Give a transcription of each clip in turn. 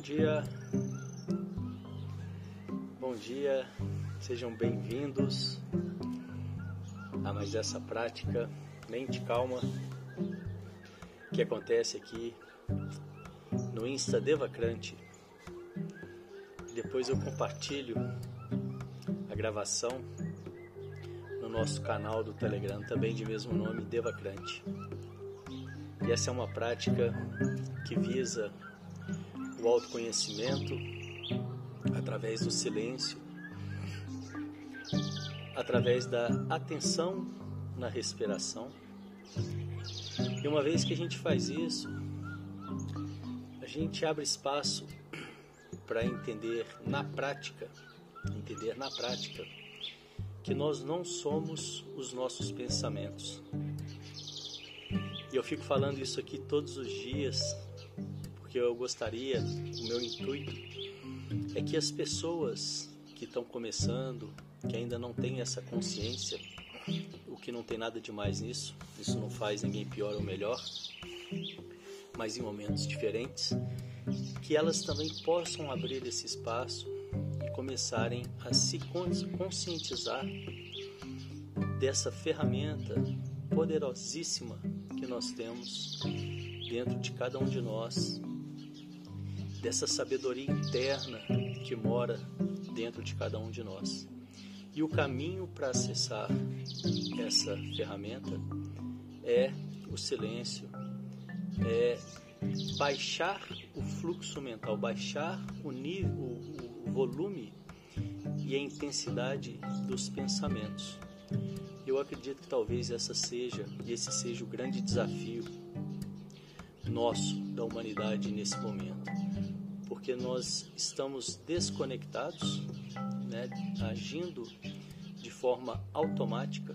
dia, bom dia, sejam bem-vindos a mais essa prática Mente Calma que acontece aqui no Insta Devacrante. Depois eu compartilho a gravação no nosso canal do Telegram, também de mesmo nome, Devacrante. E essa é uma prática que visa o autoconhecimento através do silêncio, através da atenção na respiração. E uma vez que a gente faz isso, a gente abre espaço para entender na prática, entender na prática que nós não somos os nossos pensamentos. E eu fico falando isso aqui todos os dias porque eu gostaria, o meu intuito é que as pessoas que estão começando, que ainda não têm essa consciência, o que não tem nada de mais nisso, isso não faz ninguém pior ou melhor, mas em momentos diferentes, que elas também possam abrir esse espaço e começarem a se conscientizar dessa ferramenta poderosíssima que nós temos dentro de cada um de nós dessa sabedoria interna que mora dentro de cada um de nós. E o caminho para acessar essa ferramenta é o silêncio, é baixar o fluxo mental, baixar o nível, o, volume e a intensidade dos pensamentos. Eu acredito que talvez essa seja, esse seja o grande desafio nosso da humanidade nesse momento porque nós estamos desconectados, né, agindo de forma automática.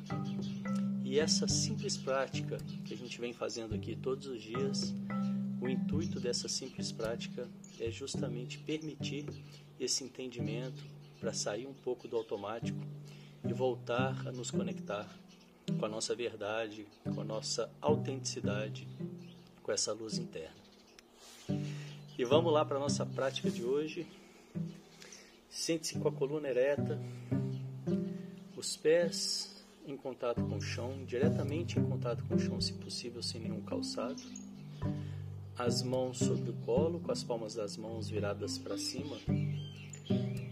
E essa simples prática que a gente vem fazendo aqui todos os dias, o intuito dessa simples prática é justamente permitir esse entendimento para sair um pouco do automático e voltar a nos conectar com a nossa verdade, com a nossa autenticidade, com essa luz interna. E vamos lá para a nossa prática de hoje. Sente-se com a coluna ereta, os pés em contato com o chão, diretamente em contato com o chão, se possível, sem nenhum calçado. As mãos sobre o colo, com as palmas das mãos viradas para cima,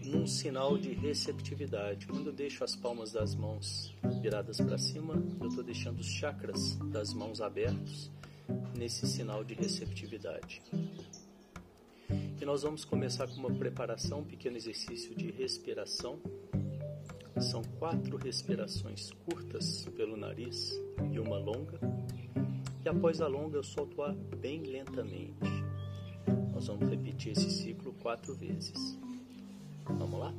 num sinal de receptividade. Quando eu deixo as palmas das mãos viradas para cima, eu estou deixando os chakras das mãos abertos nesse sinal de receptividade. E nós vamos começar com uma preparação, um pequeno exercício de respiração. São quatro respirações curtas pelo nariz e uma longa. E após a longa eu solto o ar bem lentamente. Nós vamos repetir esse ciclo quatro vezes. Vamos lá?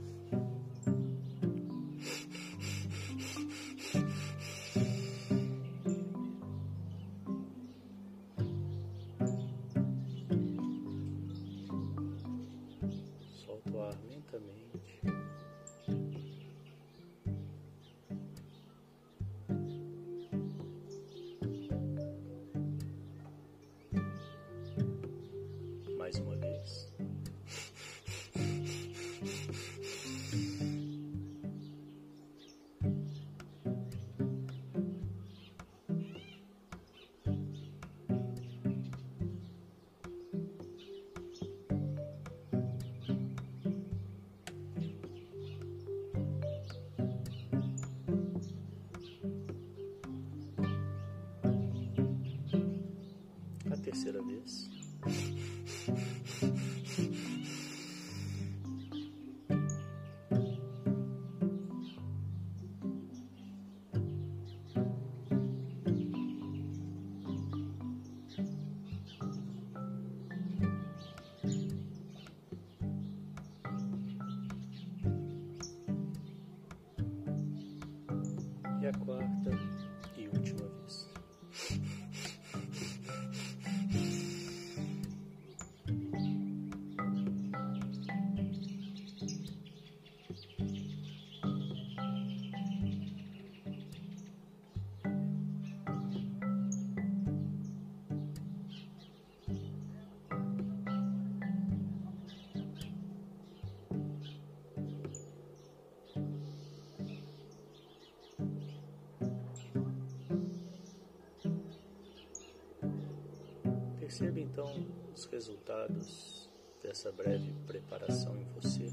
Perceba então os resultados dessa breve preparação em você,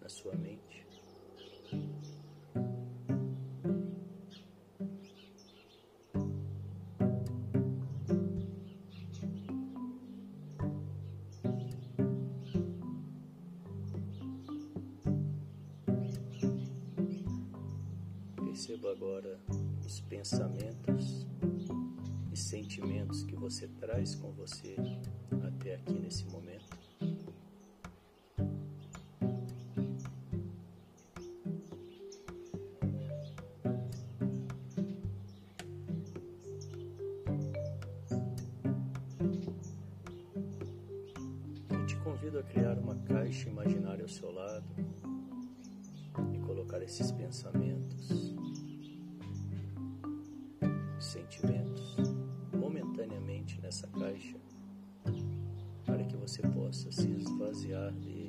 na sua mente. Perceba agora os pensamentos você traz com você até aqui nesse momento.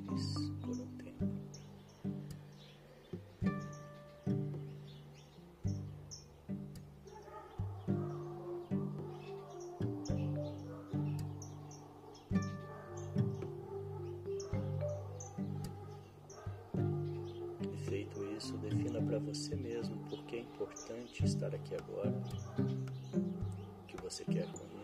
Deles por um tempo. E feito isso, defina para você mesmo por que é importante estar aqui agora, o que você quer com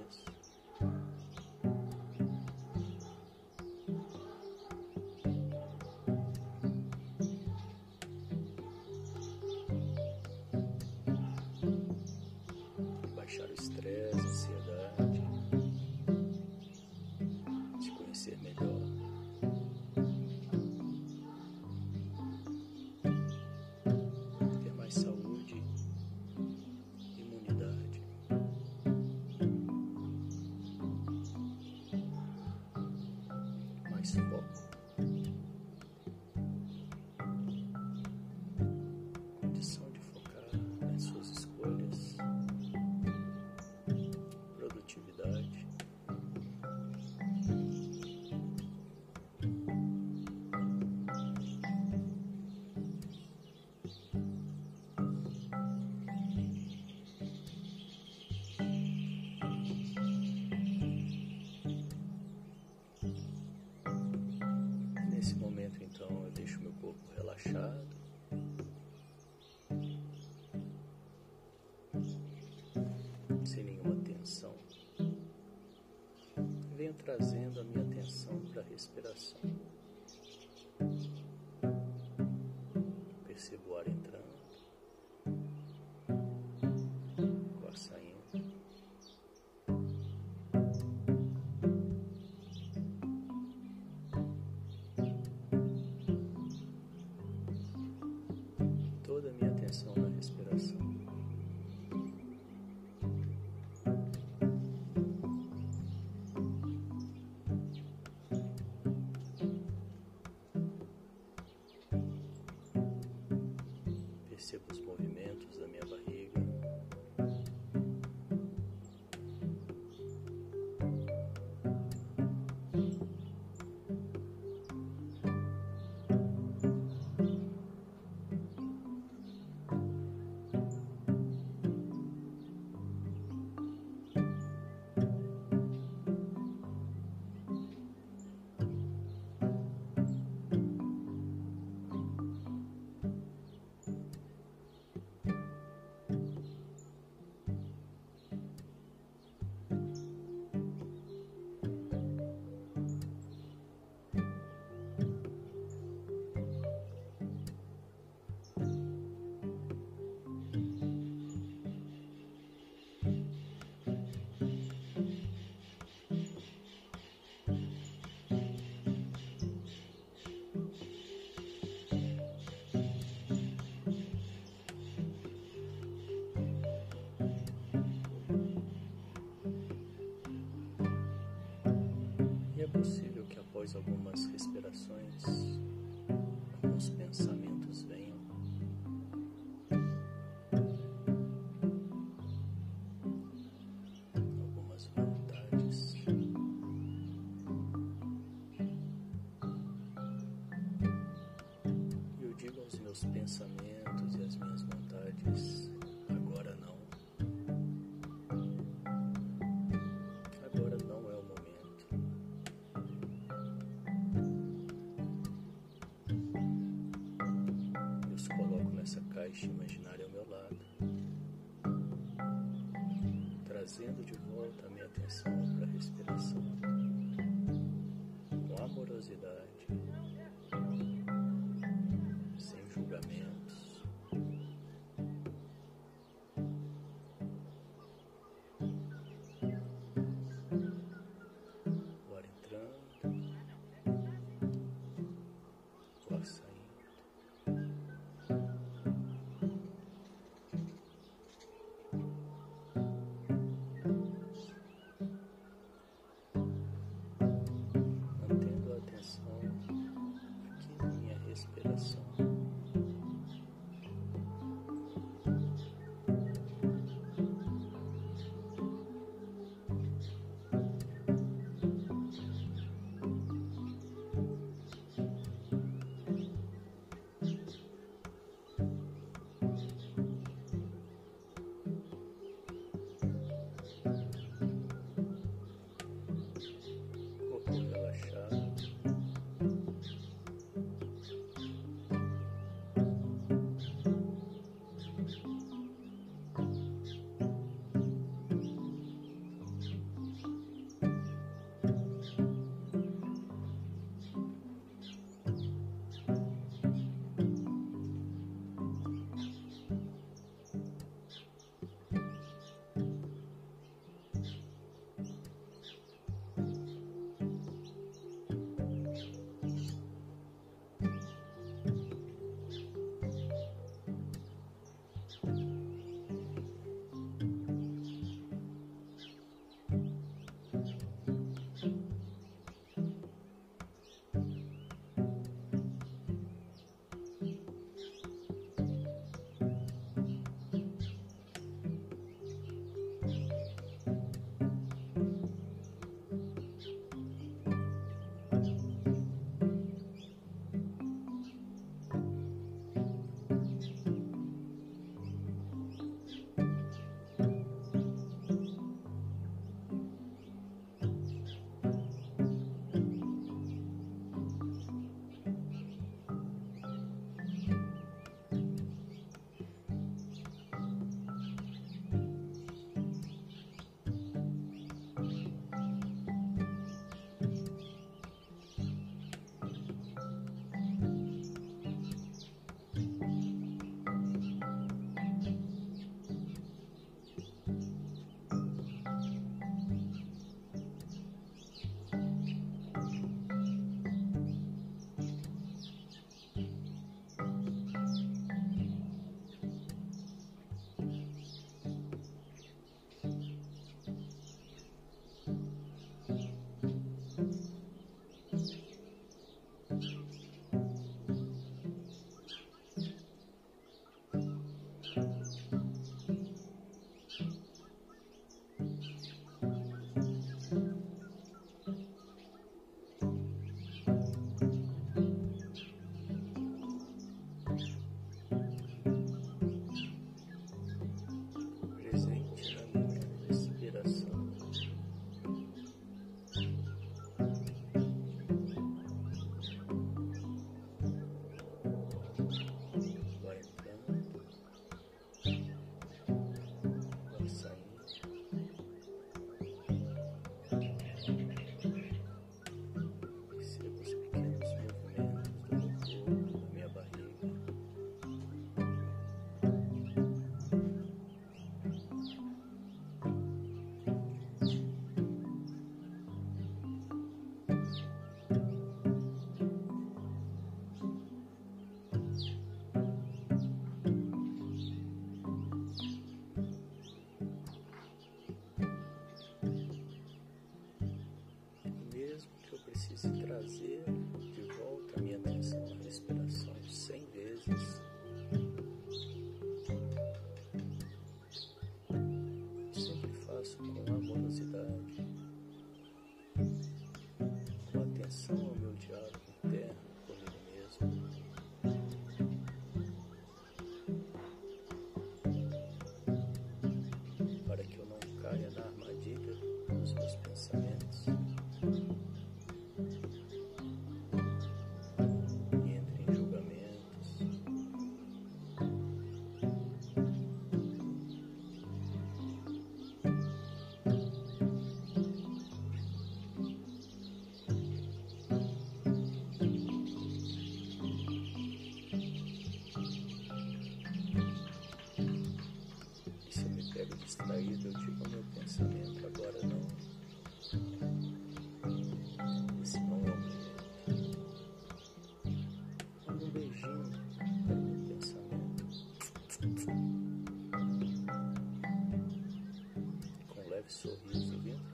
relaxado. sem nenhuma tensão. Venho trazendo a minha atenção para a respiração. Após algumas respirações, She so.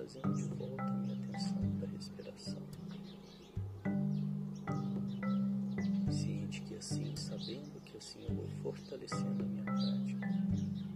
devagarzinho de volta a minha atenção para a respiração. Ciente que assim, sabendo que assim eu vou fortalecendo a minha prática.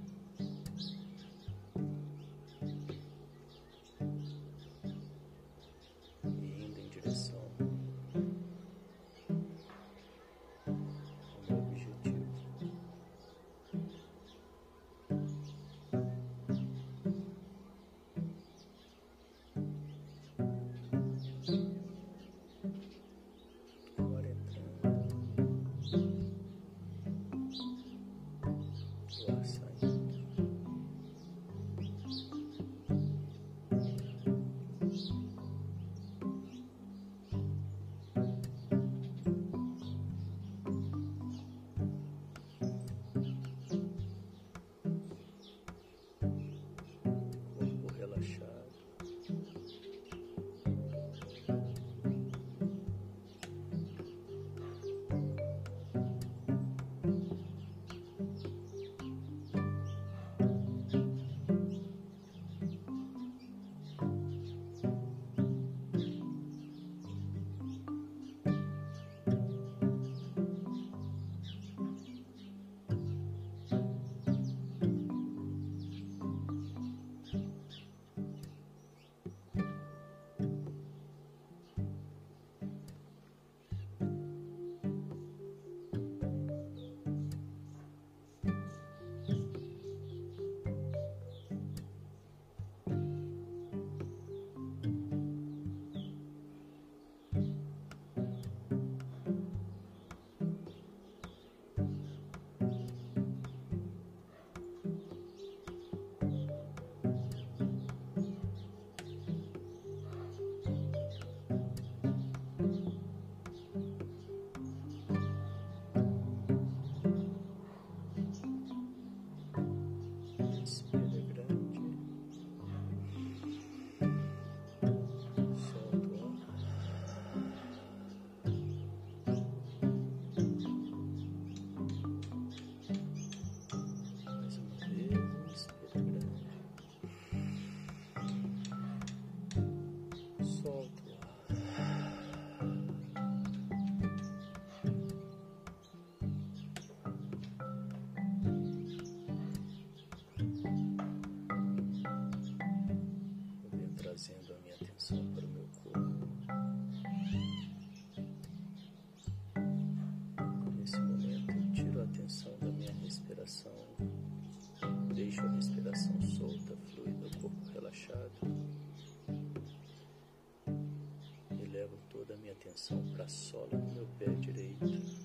atenção para a sola do meu pé direito.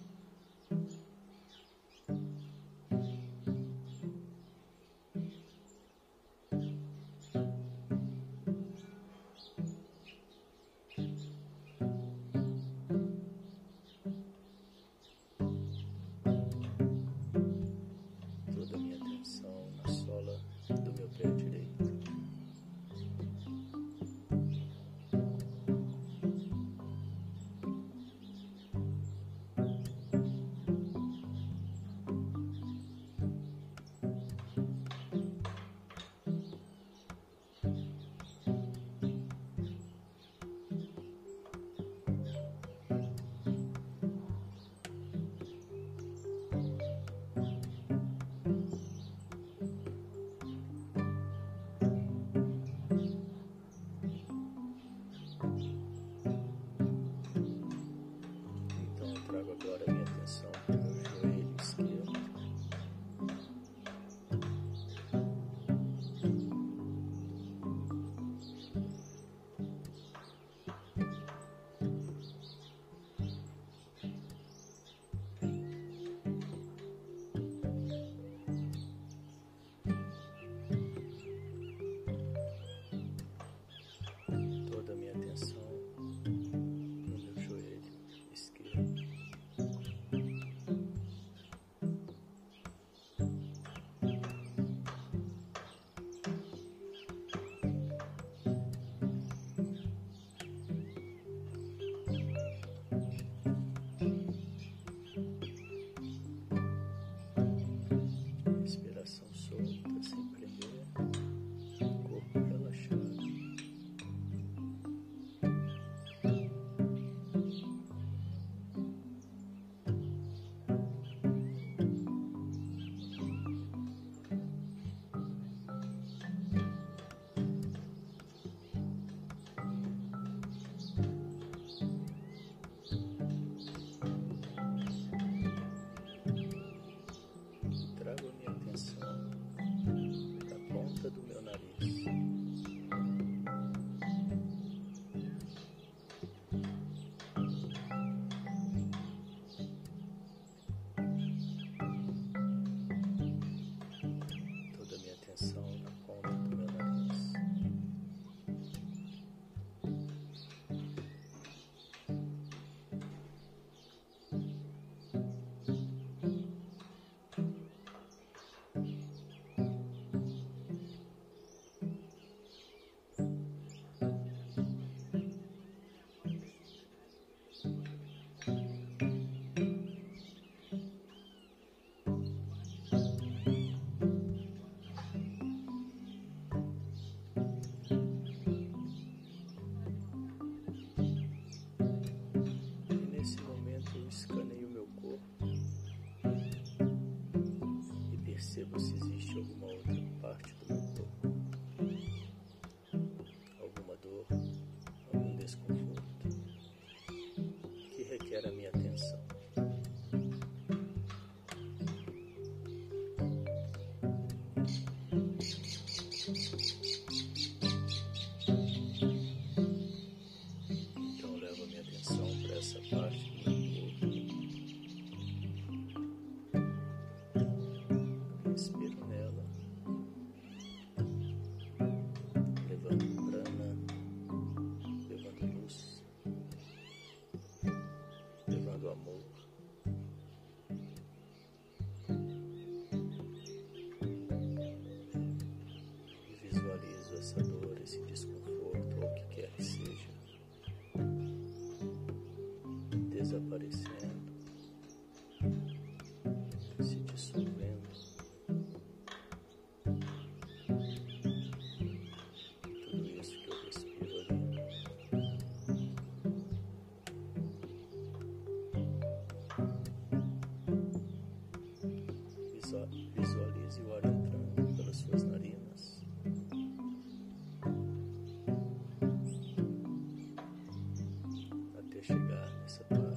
So.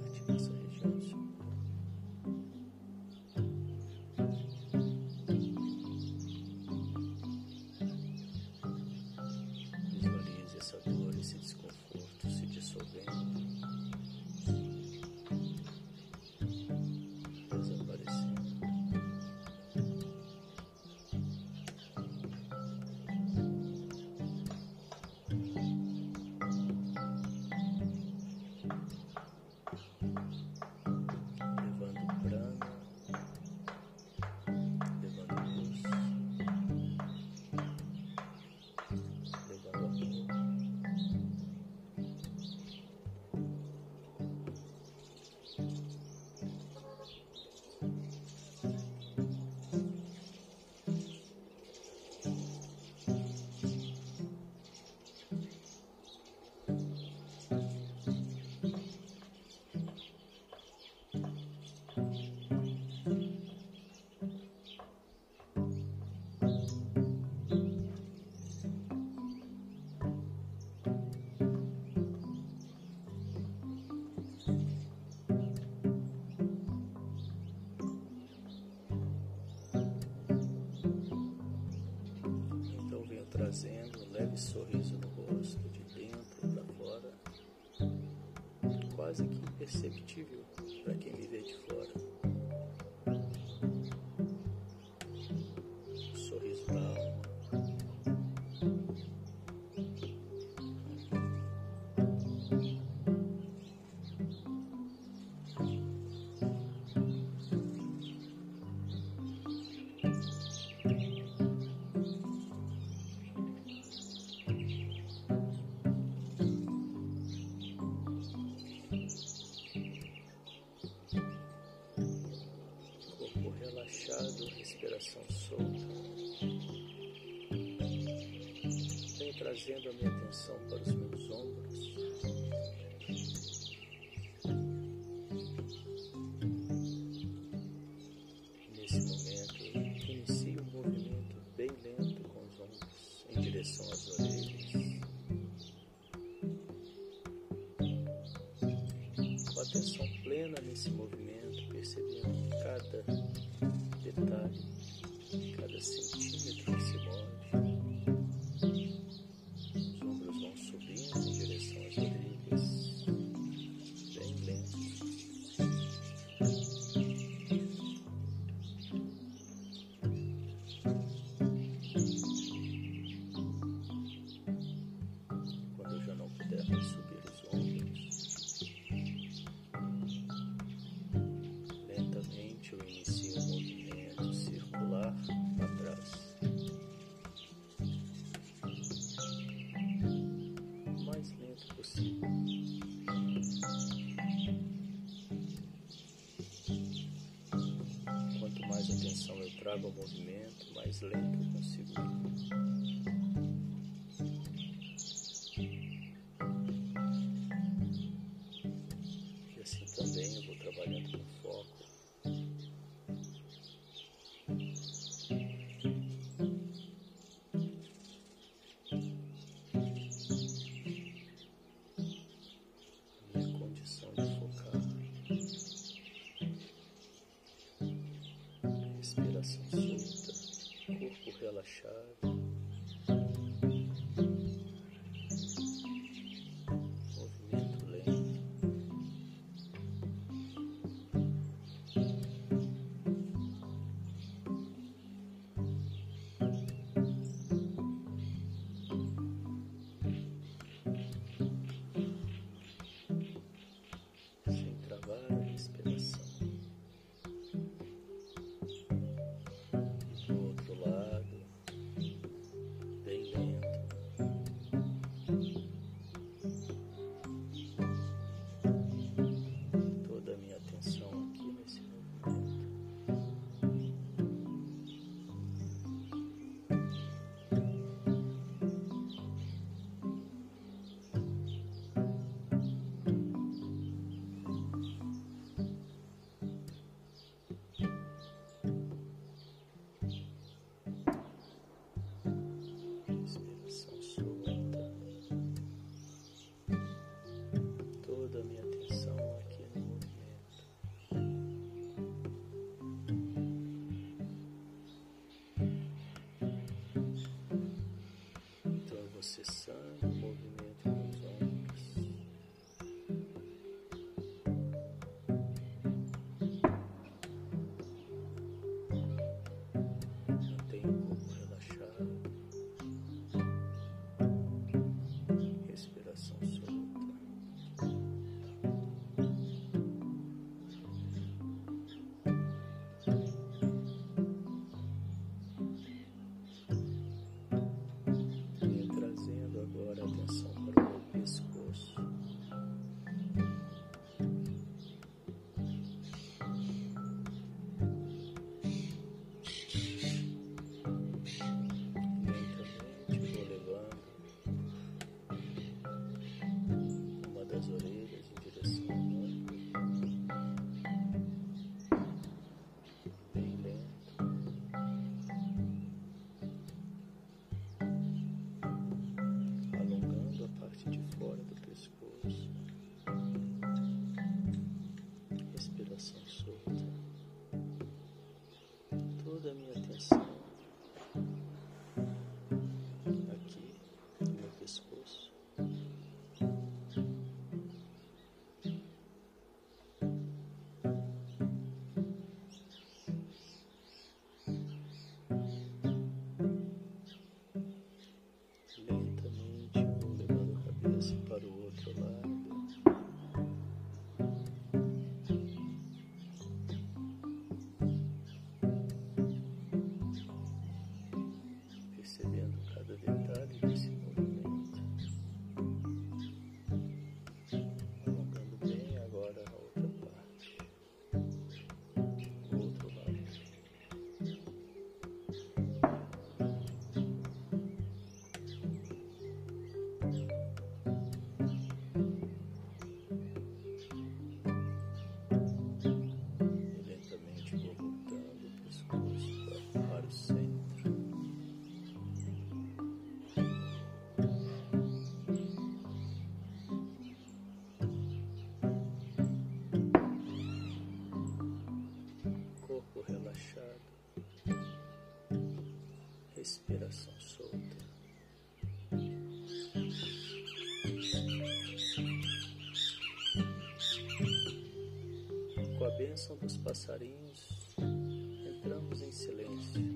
quase que imperceptível para quem vive de fora. trazendo a minha atenção para os meus ombros. Nesse momento, eu inicio um movimento bem lento com os ombros em direção às orelhas. Com atenção plena nesse momento. Quanto mais atenção eu trago ao movimento, mais lento eu consigo. Uma passarinhos, entramos em silêncio.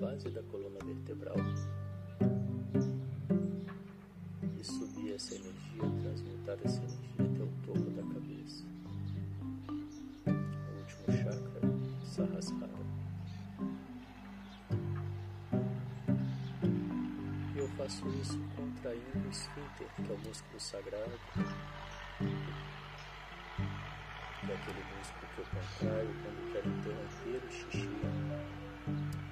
Base da coluna vertebral e subir essa energia, transmutar essa energia até o topo da cabeça. O último chakra, Sahasrara. E eu faço isso contraindo o esfíncter, que é o músculo sagrado, que é aquele músculo que eu contraio quando quero interromper o xixi.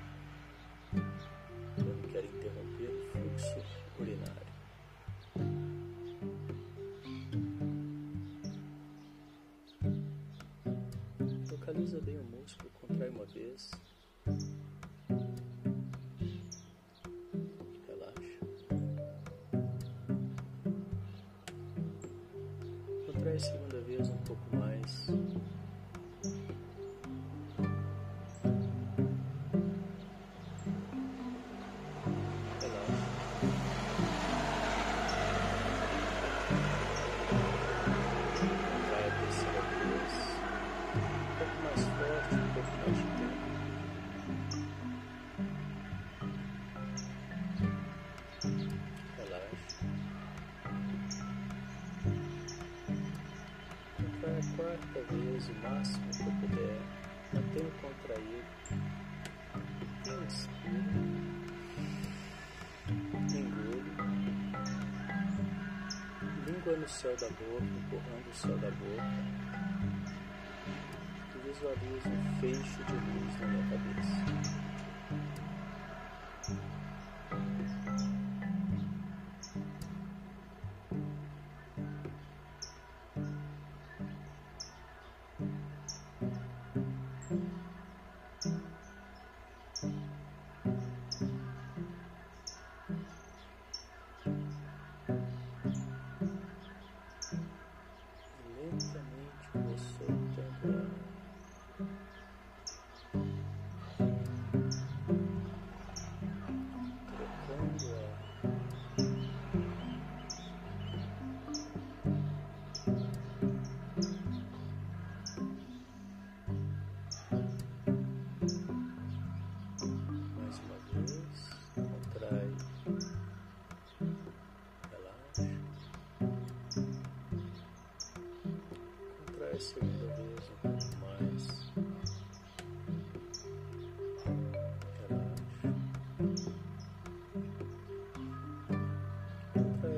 Vez o máximo que eu puder. Mantenha contraído. Inspira. Engole. Língua no céu da boca, empurrando o céu da boca. E visualizo um feixe de luz na minha cabeça.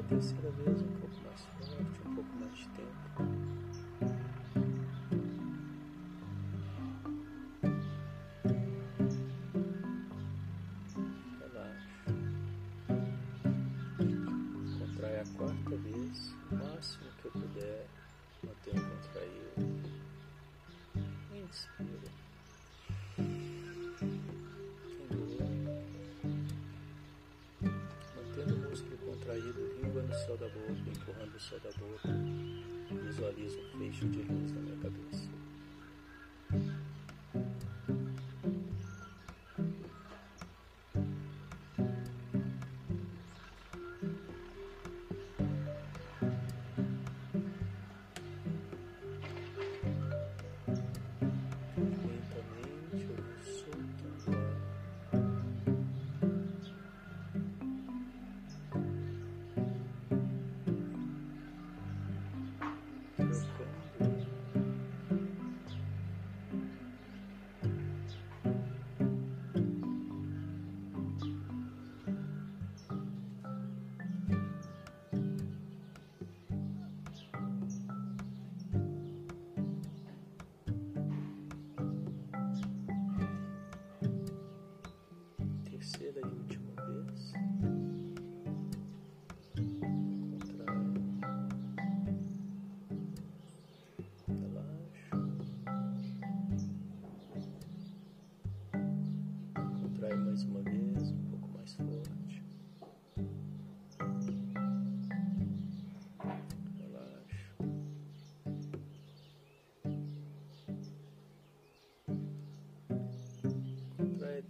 Terceira vez um pouco mais forte, um pouco mais de tempo.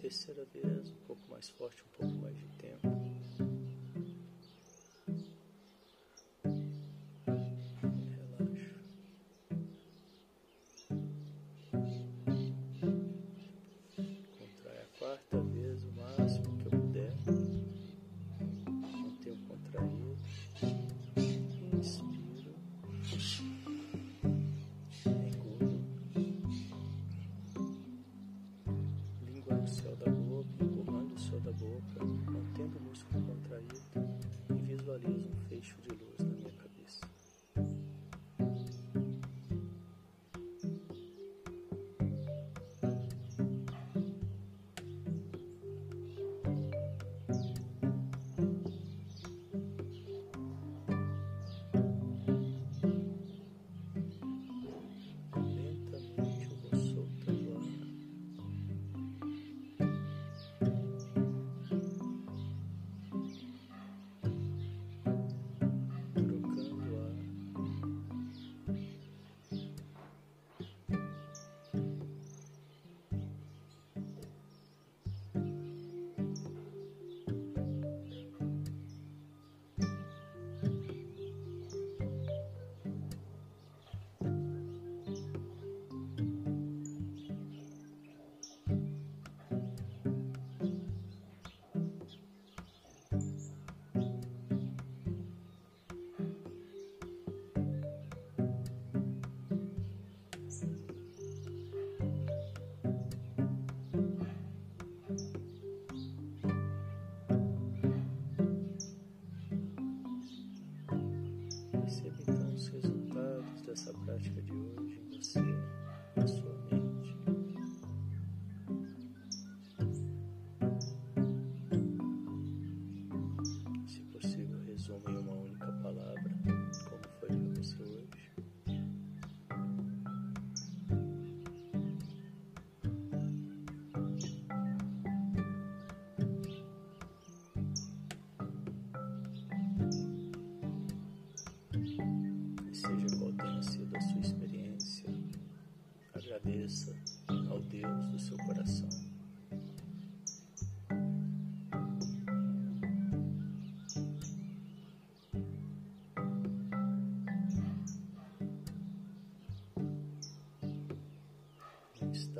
Terceira vez, um pouco mais forte, um pouco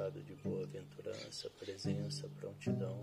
estado de boa-aventurança, presença, prontidão.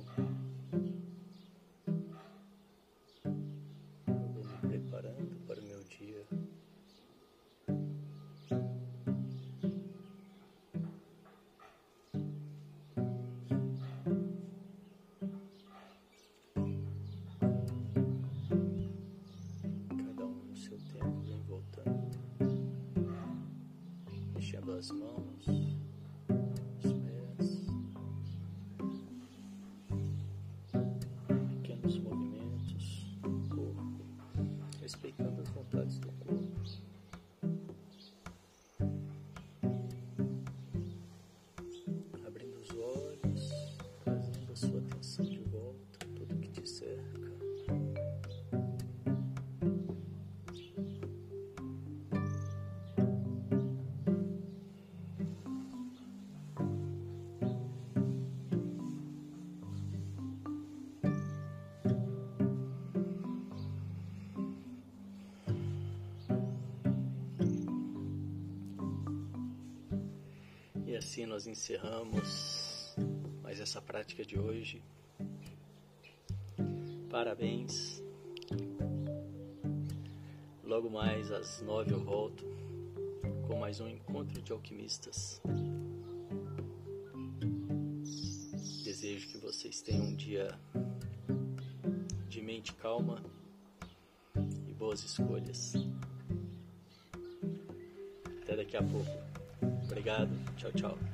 Assim nós encerramos mais essa prática de hoje. Parabéns. Logo mais às nove eu volto com mais um encontro de alquimistas. Desejo que vocês tenham um dia de mente calma e boas escolhas. Até daqui a pouco. Obrigado. Tchau, tchau.